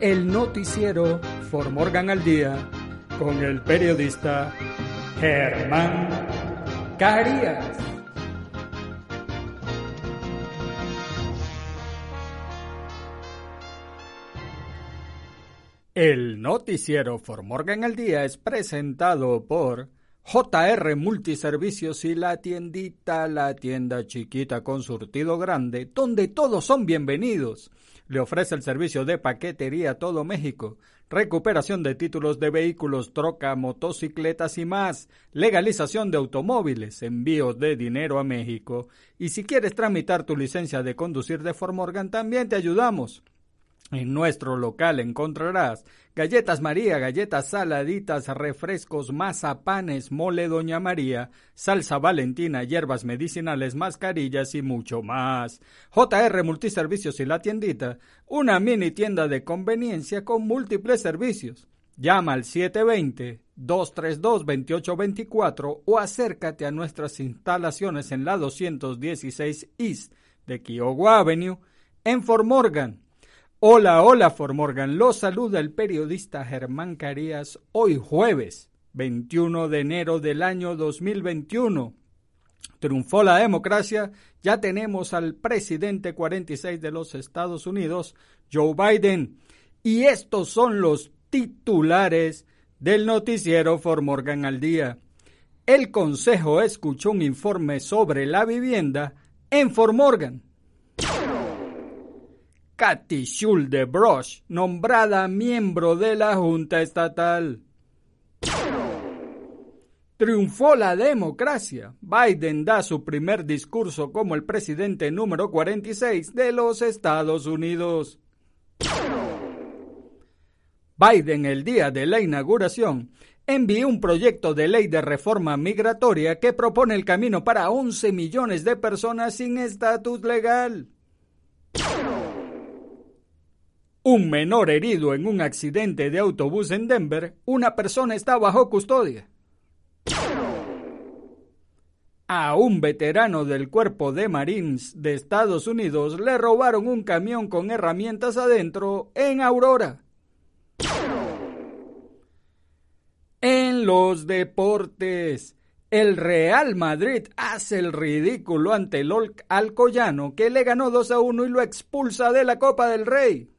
el noticiero For Morgan al Día con el periodista Germán Carías. El noticiero For Morgan al Día es presentado por JR Multiservicios y la tiendita, la tienda chiquita con surtido grande, donde todos son bienvenidos. Le ofrece el servicio de paquetería a todo México, recuperación de títulos de vehículos, troca, motocicletas y más, legalización de automóviles, envíos de dinero a México. Y si quieres tramitar tu licencia de conducir de Morgan, también te ayudamos. En nuestro local encontrarás galletas María, galletas saladitas, refrescos, mazapanes, mole Doña María, salsa valentina, hierbas medicinales, mascarillas y mucho más. JR Multiservicios y la tiendita, una mini tienda de conveniencia con múltiples servicios. Llama al 720-232-2824 o acércate a nuestras instalaciones en la 216 East de Kiowa Avenue en Fort Morgan. Hola, hola, Formorgan. Los saluda el periodista Germán Carías hoy jueves 21 de enero del año 2021. Triunfó la democracia, ya tenemos al presidente 46 de los Estados Unidos, Joe Biden, y estos son los titulares del noticiero Formorgan al día. El Consejo escuchó un informe sobre la vivienda en Formorgan. Katy de Brosh, nombrada miembro de la Junta Estatal. Triunfó la democracia. Biden da su primer discurso como el presidente número 46 de los Estados Unidos. Biden, el día de la inauguración, envió un proyecto de ley de reforma migratoria que propone el camino para 11 millones de personas sin estatus legal. Un menor herido en un accidente de autobús en Denver, una persona está bajo custodia. A un veterano del cuerpo de Marines de Estados Unidos le robaron un camión con herramientas adentro en Aurora. En los deportes, el Real Madrid hace el ridículo ante el Alcoyano que le ganó 2 a 1 y lo expulsa de la Copa del Rey.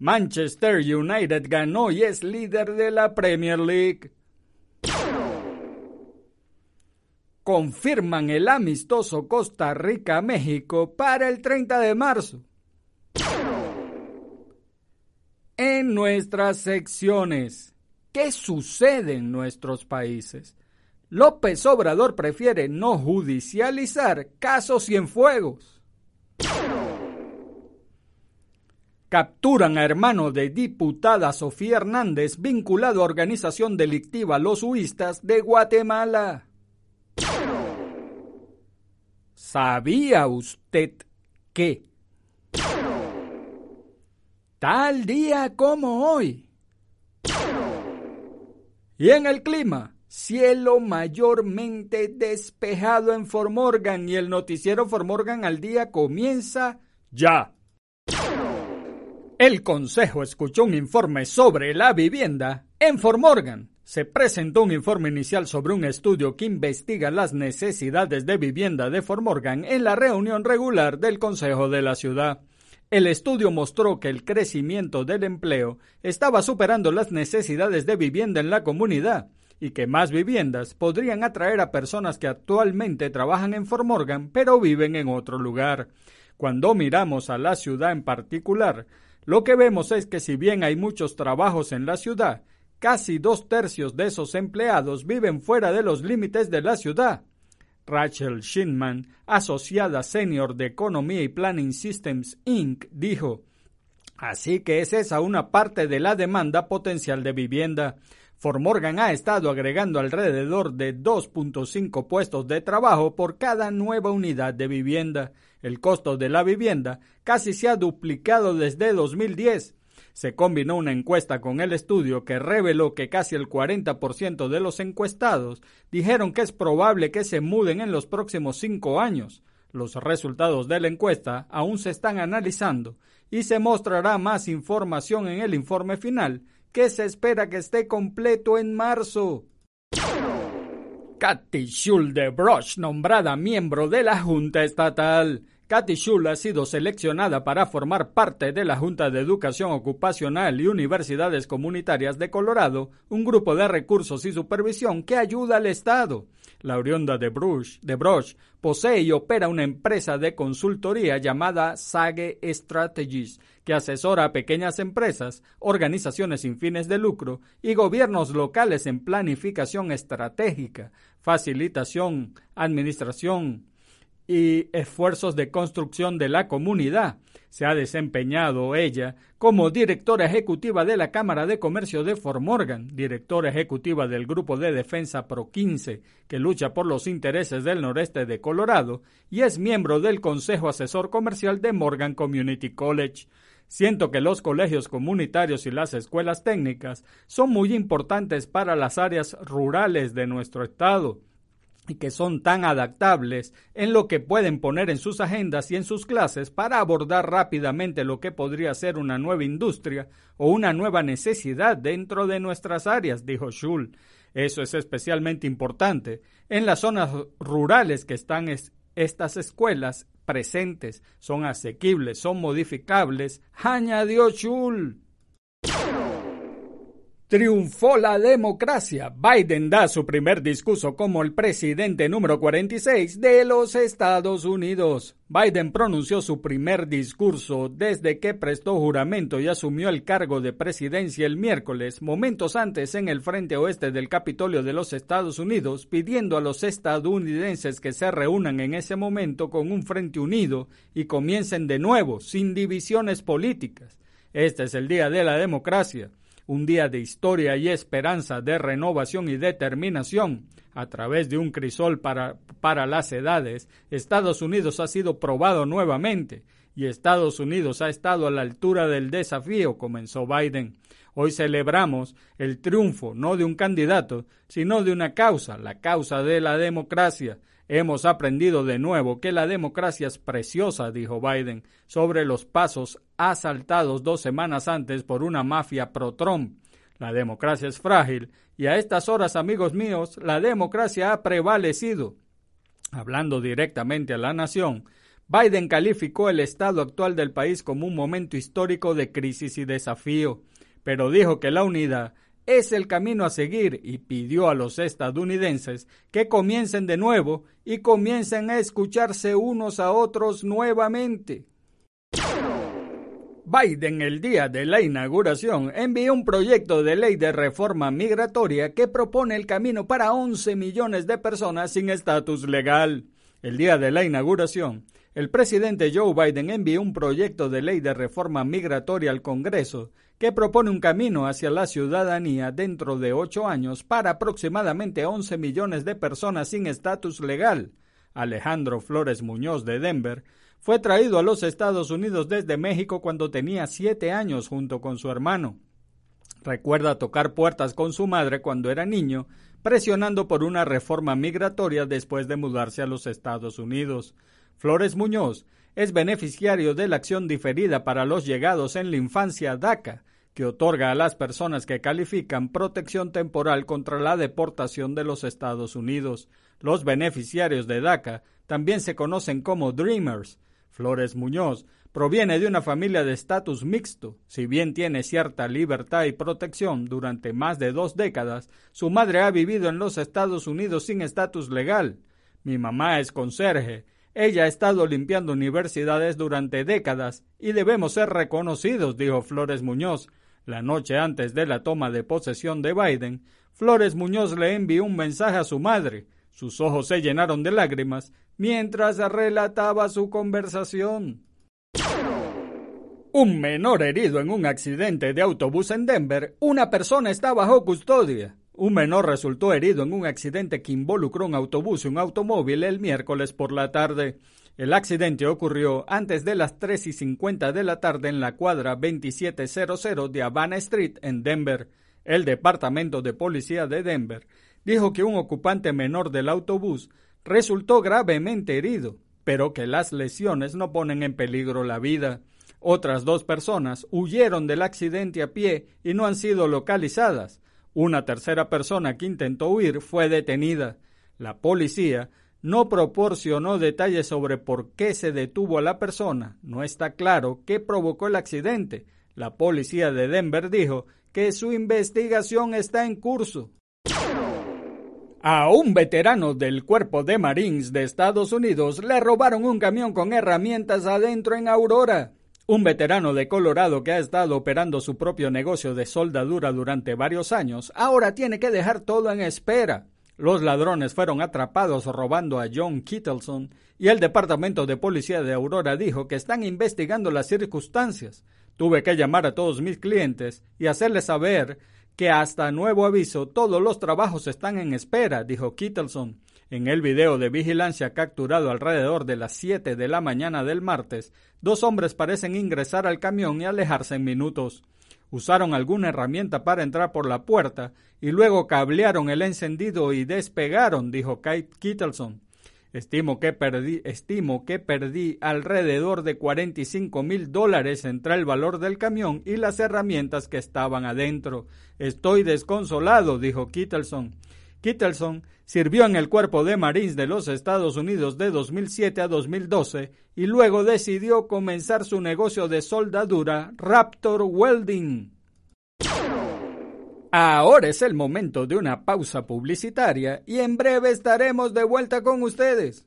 Manchester United ganó y es líder de la Premier League. Confirman el amistoso Costa Rica-México para el 30 de marzo. En nuestras secciones, ¿qué sucede en nuestros países? López Obrador prefiere no judicializar casos cienfuegos. Capturan a hermano de diputada Sofía Hernández vinculado a organización delictiva Los Huistas de Guatemala. ¿Sabía usted que tal día como hoy? Y en el clima, cielo mayormente despejado en Formorgan y el noticiero Formorgan al día comienza ya. El Consejo escuchó un informe sobre la vivienda en Formorgan. Se presentó un informe inicial sobre un estudio que investiga las necesidades de vivienda de Formorgan en la reunión regular del Consejo de la Ciudad. El estudio mostró que el crecimiento del empleo estaba superando las necesidades de vivienda en la comunidad y que más viviendas podrían atraer a personas que actualmente trabajan en Fort Morgan pero viven en otro lugar. Cuando miramos a la ciudad en particular, lo que vemos es que si bien hay muchos trabajos en la ciudad, casi dos tercios de esos empleados viven fuera de los límites de la ciudad. Rachel Shinman, asociada senior de Economía y Planning Systems Inc., dijo, Así que es esa una parte de la demanda potencial de vivienda. Formorgan ha estado agregando alrededor de 2.5 puestos de trabajo por cada nueva unidad de vivienda. El costo de la vivienda casi se ha duplicado desde 2010. Se combinó una encuesta con el estudio que reveló que casi el 40% de los encuestados dijeron que es probable que se muden en los próximos cinco años. Los resultados de la encuesta aún se están analizando y se mostrará más información en el informe final que se espera que esté completo en marzo. Katy Schulde-Brosch, nombrada miembro de la Junta Estatal. Katy Schul ha sido seleccionada para formar parte de la Junta de Educación Ocupacional y Universidades Comunitarias de Colorado, un grupo de recursos y supervisión que ayuda al Estado. La oriunda de de posee y opera una empresa de consultoría llamada Sage Strategies, que asesora a pequeñas empresas, organizaciones sin fines de lucro y gobiernos locales en planificación estratégica, facilitación, administración, y esfuerzos de construcción de la comunidad. Se ha desempeñado ella como directora ejecutiva de la Cámara de Comercio de Fort Morgan, directora ejecutiva del Grupo de Defensa Pro 15, que lucha por los intereses del noreste de Colorado, y es miembro del Consejo Asesor Comercial de Morgan Community College. Siento que los colegios comunitarios y las escuelas técnicas son muy importantes para las áreas rurales de nuestro estado que son tan adaptables en lo que pueden poner en sus agendas y en sus clases para abordar rápidamente lo que podría ser una nueva industria o una nueva necesidad dentro de nuestras áreas, dijo Schul. Eso es especialmente importante en las zonas rurales que están estas escuelas presentes, son asequibles, son modificables, añadió Schul. Triunfó la democracia. Biden da su primer discurso como el presidente número 46 de los Estados Unidos. Biden pronunció su primer discurso desde que prestó juramento y asumió el cargo de presidencia el miércoles, momentos antes en el frente oeste del Capitolio de los Estados Unidos, pidiendo a los estadounidenses que se reúnan en ese momento con un frente unido y comiencen de nuevo, sin divisiones políticas. Este es el día de la democracia un día de historia y esperanza, de renovación y determinación. A través de un crisol para, para las edades, Estados Unidos ha sido probado nuevamente y Estados Unidos ha estado a la altura del desafío, comenzó Biden. Hoy celebramos el triunfo no de un candidato, sino de una causa, la causa de la democracia. Hemos aprendido de nuevo que la democracia es preciosa, dijo Biden, sobre los pasos asaltados dos semanas antes por una mafia pro-Trump. La democracia es frágil y a estas horas, amigos míos, la democracia ha prevalecido. Hablando directamente a la nación, Biden calificó el estado actual del país como un momento histórico de crisis y desafío, pero dijo que la unidad es el camino a seguir y pidió a los estadounidenses que comiencen de nuevo y comiencen a escucharse unos a otros nuevamente. Biden el día de la inauguración envió un proyecto de ley de reforma migratoria que propone el camino para 11 millones de personas sin estatus legal. El día de la inauguración, el presidente Joe Biden envió un proyecto de ley de reforma migratoria al Congreso que propone un camino hacia la ciudadanía dentro de ocho años para aproximadamente 11 millones de personas sin estatus legal. Alejandro Flores Muñoz de Denver fue traído a los Estados Unidos desde México cuando tenía siete años junto con su hermano. Recuerda tocar puertas con su madre cuando era niño, presionando por una reforma migratoria después de mudarse a los Estados Unidos. Flores Muñoz es beneficiario de la acción diferida para los llegados en la infancia DACA, que otorga a las personas que califican protección temporal contra la deportación de los Estados Unidos. Los beneficiarios de DACA también se conocen como Dreamers. Flores Muñoz proviene de una familia de estatus mixto. Si bien tiene cierta libertad y protección durante más de dos décadas, su madre ha vivido en los Estados Unidos sin estatus legal. Mi mamá es conserje. Ella ha estado limpiando universidades durante décadas y debemos ser reconocidos, dijo Flores Muñoz. La noche antes de la toma de posesión de Biden, Flores Muñoz le envió un mensaje a su madre. Sus ojos se llenaron de lágrimas mientras relataba su conversación. Un menor herido en un accidente de autobús en Denver, una persona está bajo custodia. Un menor resultó herido en un accidente que involucró un autobús y un automóvil el miércoles por la tarde. El accidente ocurrió antes de las 3 y 50 de la tarde en la cuadra 2700 de Havana Street en Denver. El Departamento de Policía de Denver dijo que un ocupante menor del autobús resultó gravemente herido, pero que las lesiones no ponen en peligro la vida. Otras dos personas huyeron del accidente a pie y no han sido localizadas. Una tercera persona que intentó huir fue detenida. La policía no proporcionó detalles sobre por qué se detuvo a la persona. No está claro qué provocó el accidente. La policía de Denver dijo que su investigación está en curso. A un veterano del Cuerpo de Marines de Estados Unidos le robaron un camión con herramientas adentro en Aurora. Un veterano de Colorado que ha estado operando su propio negocio de soldadura durante varios años, ahora tiene que dejar todo en espera. Los ladrones fueron atrapados robando a John Kittleson y el Departamento de Policía de Aurora dijo que están investigando las circunstancias. Tuve que llamar a todos mis clientes y hacerles saber que hasta nuevo aviso todos los trabajos están en espera, dijo Kittleson. En el video de vigilancia capturado alrededor de las 7 de la mañana del martes, dos hombres parecen ingresar al camión y alejarse en minutos. Usaron alguna herramienta para entrar por la puerta y luego cablearon el encendido y despegaron, dijo Kittleson. Estimo que perdí, estimo que perdí alrededor de 45 mil dólares entre el valor del camión y las herramientas que estaban adentro. Estoy desconsolado, dijo Kittleson. Kittleson sirvió en el Cuerpo de Marines de los Estados Unidos de 2007 a 2012 y luego decidió comenzar su negocio de soldadura Raptor Welding. Ahora es el momento de una pausa publicitaria y en breve estaremos de vuelta con ustedes.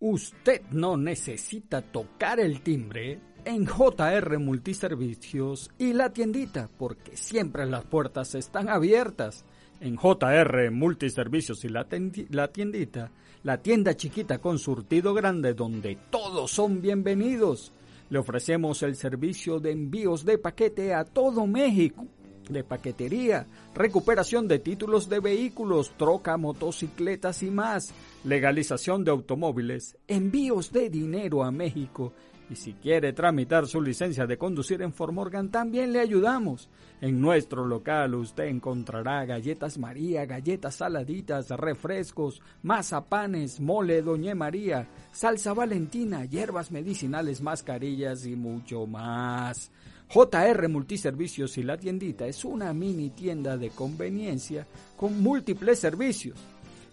Usted no necesita tocar el timbre en JR Multiservicios y la tiendita porque siempre las puertas están abiertas. En JR Multiservicios y la, tiendita, la tienda chiquita con surtido grande donde todos son bienvenidos le ofrecemos el servicio de envíos de paquete a todo México, de paquetería, recuperación de títulos de vehículos, troca, motocicletas y más, legalización de automóviles, envíos de dinero a México y si quiere tramitar su licencia de conducir en Formorgan, también le ayudamos. En nuestro local usted encontrará galletas María, galletas saladitas, refrescos, mazapanes, mole Doña María, salsa valentina, hierbas medicinales, mascarillas y mucho más. JR Multiservicios y la tiendita es una mini tienda de conveniencia con múltiples servicios.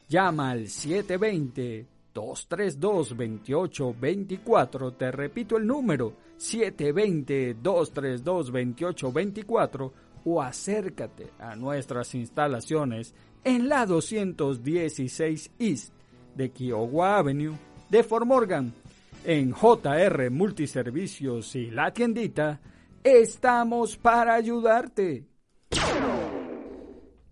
Llama al 720 232-2824. Te repito el número 720-232-2824 o acércate a nuestras instalaciones en la 216 East de Kiowa Avenue de Fort Morgan. En JR Multiservicios y la tiendita, estamos para ayudarte.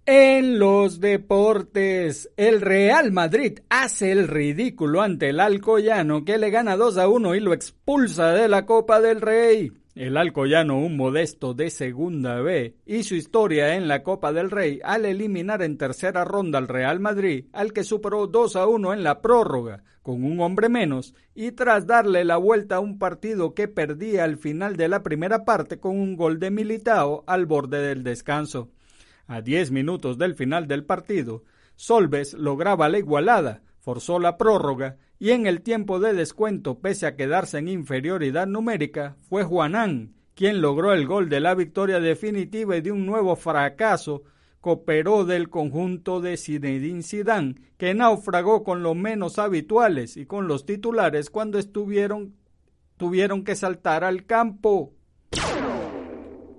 En los deportes, el Real Madrid hace el ridículo ante el Alcoyano que le gana 2 a 1 y lo expulsa de la Copa del Rey. El Alcoyano, un modesto de segunda B, hizo historia en la Copa del Rey al eliminar en tercera ronda al Real Madrid, al que superó 2 a 1 en la prórroga, con un hombre menos, y tras darle la vuelta a un partido que perdía al final de la primera parte con un gol de Militao al borde del descanso. A diez minutos del final del partido, Solves lograba la igualada, forzó la prórroga y en el tiempo de descuento, pese a quedarse en inferioridad numérica, fue Juanán quien logró el gol de la victoria definitiva y de un nuevo fracaso cooperó del conjunto de Zinedine Zidane, que naufragó con los menos habituales y con los titulares cuando estuvieron tuvieron que saltar al campo.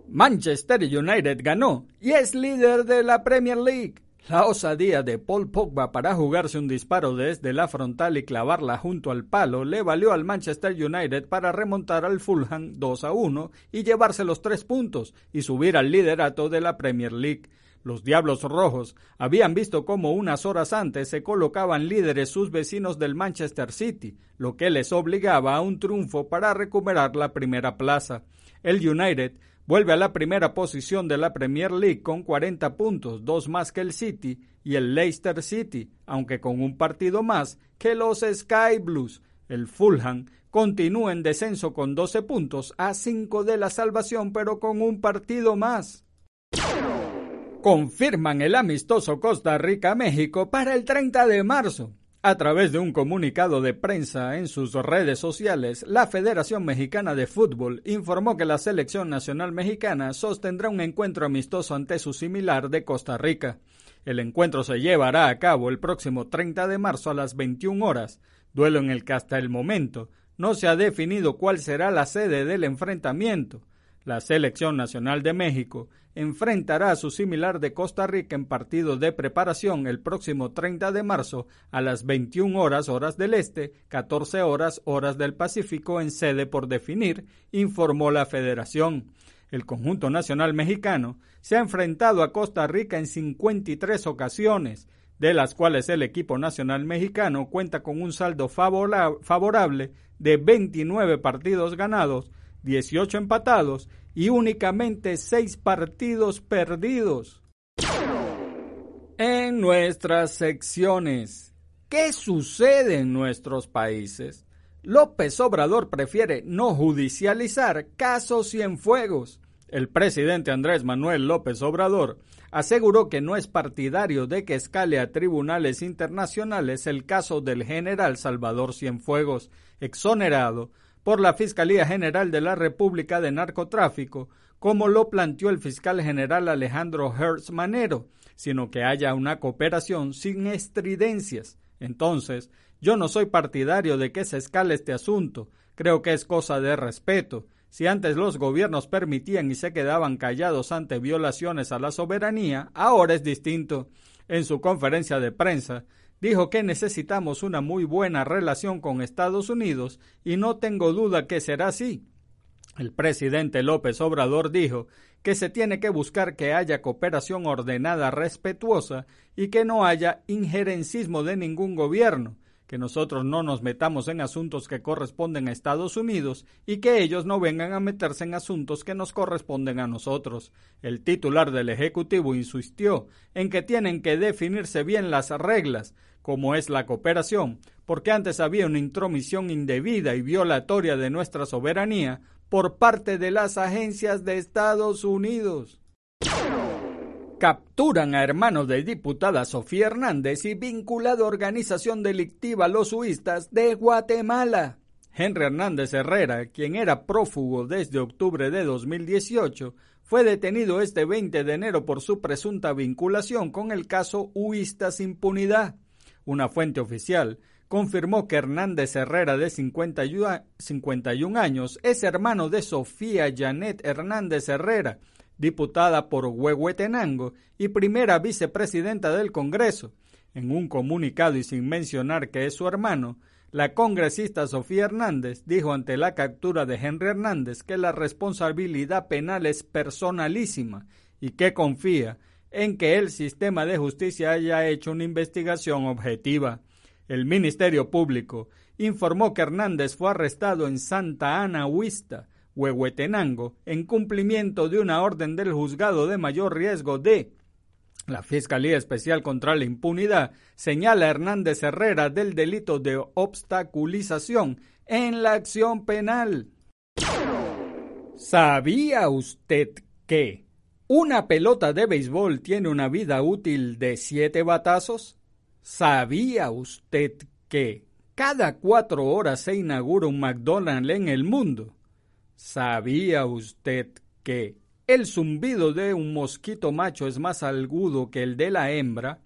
Manchester United ganó y es líder de la Premier League. La osadía de Paul Pogba para jugarse un disparo desde la frontal y clavarla junto al palo le valió al Manchester United para remontar al Fulham 2 a 1 y llevarse los tres puntos y subir al liderato de la Premier League. Los Diablos Rojos habían visto cómo unas horas antes se colocaban líderes sus vecinos del Manchester City, lo que les obligaba a un triunfo para recuperar la primera plaza. El United vuelve a la primera posición de la Premier League con 40 puntos, dos más que el City y el Leicester City, aunque con un partido más que los Sky Blues. El Fulham continúa en descenso con 12 puntos a 5 de la salvación, pero con un partido más. Confirman el amistoso Costa Rica-México para el 30 de marzo. A través de un comunicado de prensa en sus redes sociales, la Federación Mexicana de Fútbol informó que la Selección Nacional Mexicana sostendrá un encuentro amistoso ante su similar de Costa Rica. El encuentro se llevará a cabo el próximo 30 de marzo a las 21 horas, duelo en el que hasta el momento no se ha definido cuál será la sede del enfrentamiento. La Selección Nacional de México enfrentará a su similar de Costa Rica en partido de preparación el próximo 30 de marzo a las 21 horas horas del Este, 14 horas horas del Pacífico en sede por definir, informó la Federación. El conjunto nacional mexicano se ha enfrentado a Costa Rica en 53 ocasiones, de las cuales el equipo nacional mexicano cuenta con un saldo favorable de 29 partidos ganados, 18 empatados y únicamente 6 partidos perdidos. En nuestras secciones, ¿qué sucede en nuestros países? López Obrador prefiere no judicializar casos Cienfuegos. El presidente Andrés Manuel López Obrador aseguró que no es partidario de que escale a tribunales internacionales el caso del general Salvador Cienfuegos, exonerado por la Fiscalía General de la República de Narcotráfico, como lo planteó el fiscal general Alejandro Hertz Manero, sino que haya una cooperación sin estridencias. Entonces, yo no soy partidario de que se escale este asunto, creo que es cosa de respeto. Si antes los gobiernos permitían y se quedaban callados ante violaciones a la soberanía, ahora es distinto. En su conferencia de prensa, dijo que necesitamos una muy buena relación con Estados Unidos y no tengo duda que será así. El presidente López Obrador dijo que se tiene que buscar que haya cooperación ordenada, respetuosa y que no haya injerencismo de ningún gobierno, que nosotros no nos metamos en asuntos que corresponden a Estados Unidos y que ellos no vengan a meterse en asuntos que nos corresponden a nosotros. El titular del Ejecutivo insistió en que tienen que definirse bien las reglas, como es la cooperación, porque antes había una intromisión indebida y violatoria de nuestra soberanía por parte de las agencias de Estados Unidos capturan a hermanos de diputada Sofía Hernández y vinculado a organización delictiva Los Suistas de Guatemala. Henry Hernández Herrera, quien era prófugo desde octubre de 2018, fue detenido este 20 de enero por su presunta vinculación con el caso Huistas Impunidad. Una fuente oficial confirmó que Hernández Herrera, de 51 años, es hermano de Sofía Janet Hernández Herrera, diputada por Huehuetenango y primera vicepresidenta del Congreso. En un comunicado y sin mencionar que es su hermano, la congresista Sofía Hernández dijo ante la captura de Henry Hernández que la responsabilidad penal es personalísima y que confía en que el sistema de justicia haya hecho una investigación objetiva. El Ministerio Público informó que Hernández fue arrestado en Santa Ana Huista, Huehuetenango, en cumplimiento de una orden del juzgado de mayor riesgo de la Fiscalía Especial contra la Impunidad señala a Hernández Herrera del delito de obstaculización en la acción penal. ¿Sabía usted que una pelota de béisbol tiene una vida útil de siete batazos? ¿Sabía usted que cada cuatro horas se inaugura un McDonald's en el mundo? ¿Sabía usted que el zumbido de un mosquito macho es más agudo que el de la hembra,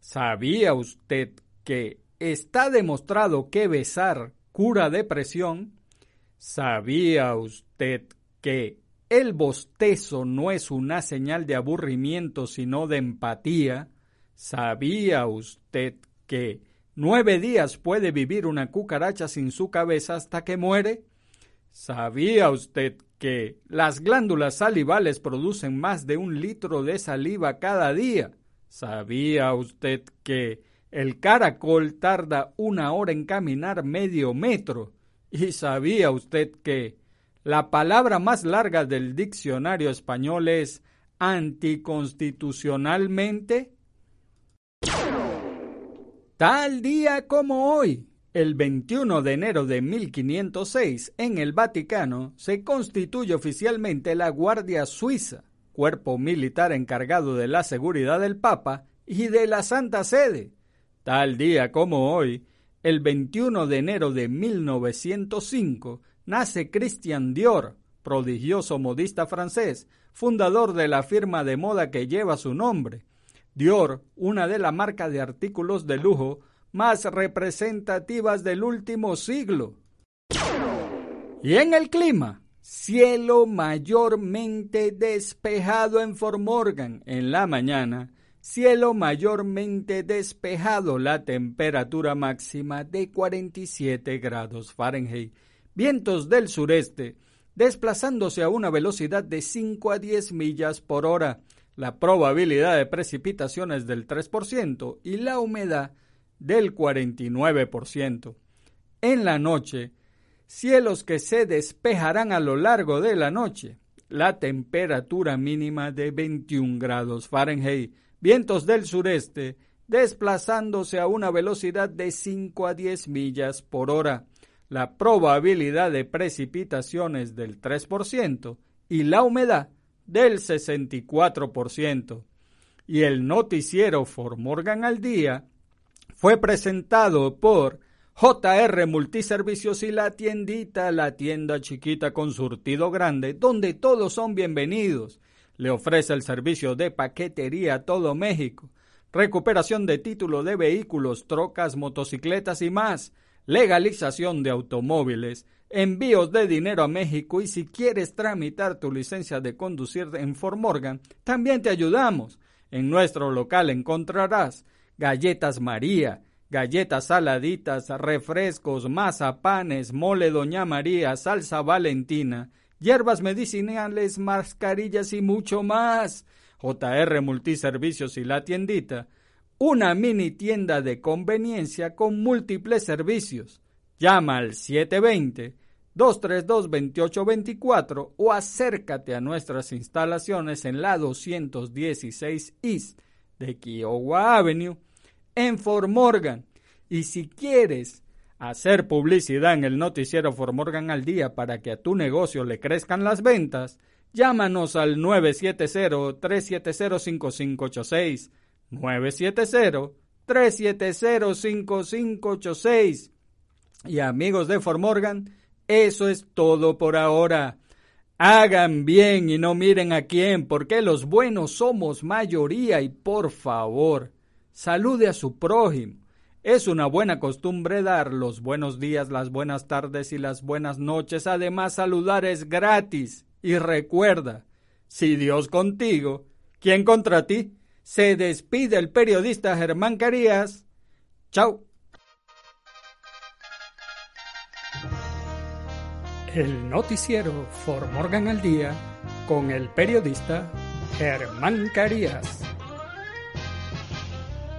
¿sabía usted que está demostrado que besar cura depresión? ¿Sabía usted que el bostezo no es una señal de aburrimiento sino de empatía? ¿Sabía usted que nueve días puede vivir una cucaracha sin su cabeza hasta que muere? ¿Sabía usted que las glándulas salivales producen más de un litro de saliva cada día? ¿Sabía usted que el caracol tarda una hora en caminar medio metro? ¿Y sabía usted que la palabra más larga del diccionario español es anticonstitucionalmente? Tal día como hoy, el 21 de enero de 1506, en el Vaticano, se constituye oficialmente la Guardia Suiza, cuerpo militar encargado de la seguridad del Papa y de la Santa Sede. Tal día como hoy, el 21 de enero de 1905, nace Christian Dior, prodigioso modista francés, fundador de la firma de moda que lleva su nombre. Dior, una de las marcas de artículos de lujo más representativas del último siglo. Y en el clima, cielo mayormente despejado en Formorgan en la mañana, cielo mayormente despejado, la temperatura máxima de 47 grados Fahrenheit, vientos del sureste, desplazándose a una velocidad de 5 a 10 millas por hora, la probabilidad de precipitaciones del 3% y la humedad del 49%. En la noche, cielos que se despejarán a lo largo de la noche, la temperatura mínima de 21 grados Fahrenheit, vientos del sureste, desplazándose a una velocidad de 5 a 10 millas por hora, la probabilidad de precipitaciones del 3% y la humedad del 64%. Y el noticiero Morgan al día fue presentado por JR Multiservicios y la tiendita, la tienda chiquita con surtido grande, donde todos son bienvenidos. Le ofrece el servicio de paquetería a todo México, recuperación de título de vehículos, trocas, motocicletas y más, legalización de automóviles, envíos de dinero a México y si quieres tramitar tu licencia de conducir en Fort Morgan, también te ayudamos. En nuestro local encontrarás galletas María, galletas saladitas, refrescos, mazapanes, mole Doña María, salsa Valentina, hierbas medicinales, mascarillas y mucho más. JR Multiservicios y la tiendita, una mini tienda de conveniencia con múltiples servicios. Llama al 720-232-2824 o acércate a nuestras instalaciones en la 216 East de Kiowa Avenue en Morgan. Y si quieres hacer publicidad en el noticiero Morgan al día para que a tu negocio le crezcan las ventas, llámanos al 970-370-5586. 970-370-5586. Y amigos de Morgan, eso es todo por ahora. Hagan bien y no miren a quién, porque los buenos somos mayoría y por favor, salude a su prójimo. Es una buena costumbre dar los buenos días, las buenas tardes y las buenas noches. Además, saludar es gratis. Y recuerda, si Dios contigo, ¿quién contra ti? Se despide el periodista Germán Carías. Chao. El noticiero For Morgan al Día con el periodista Germán Carías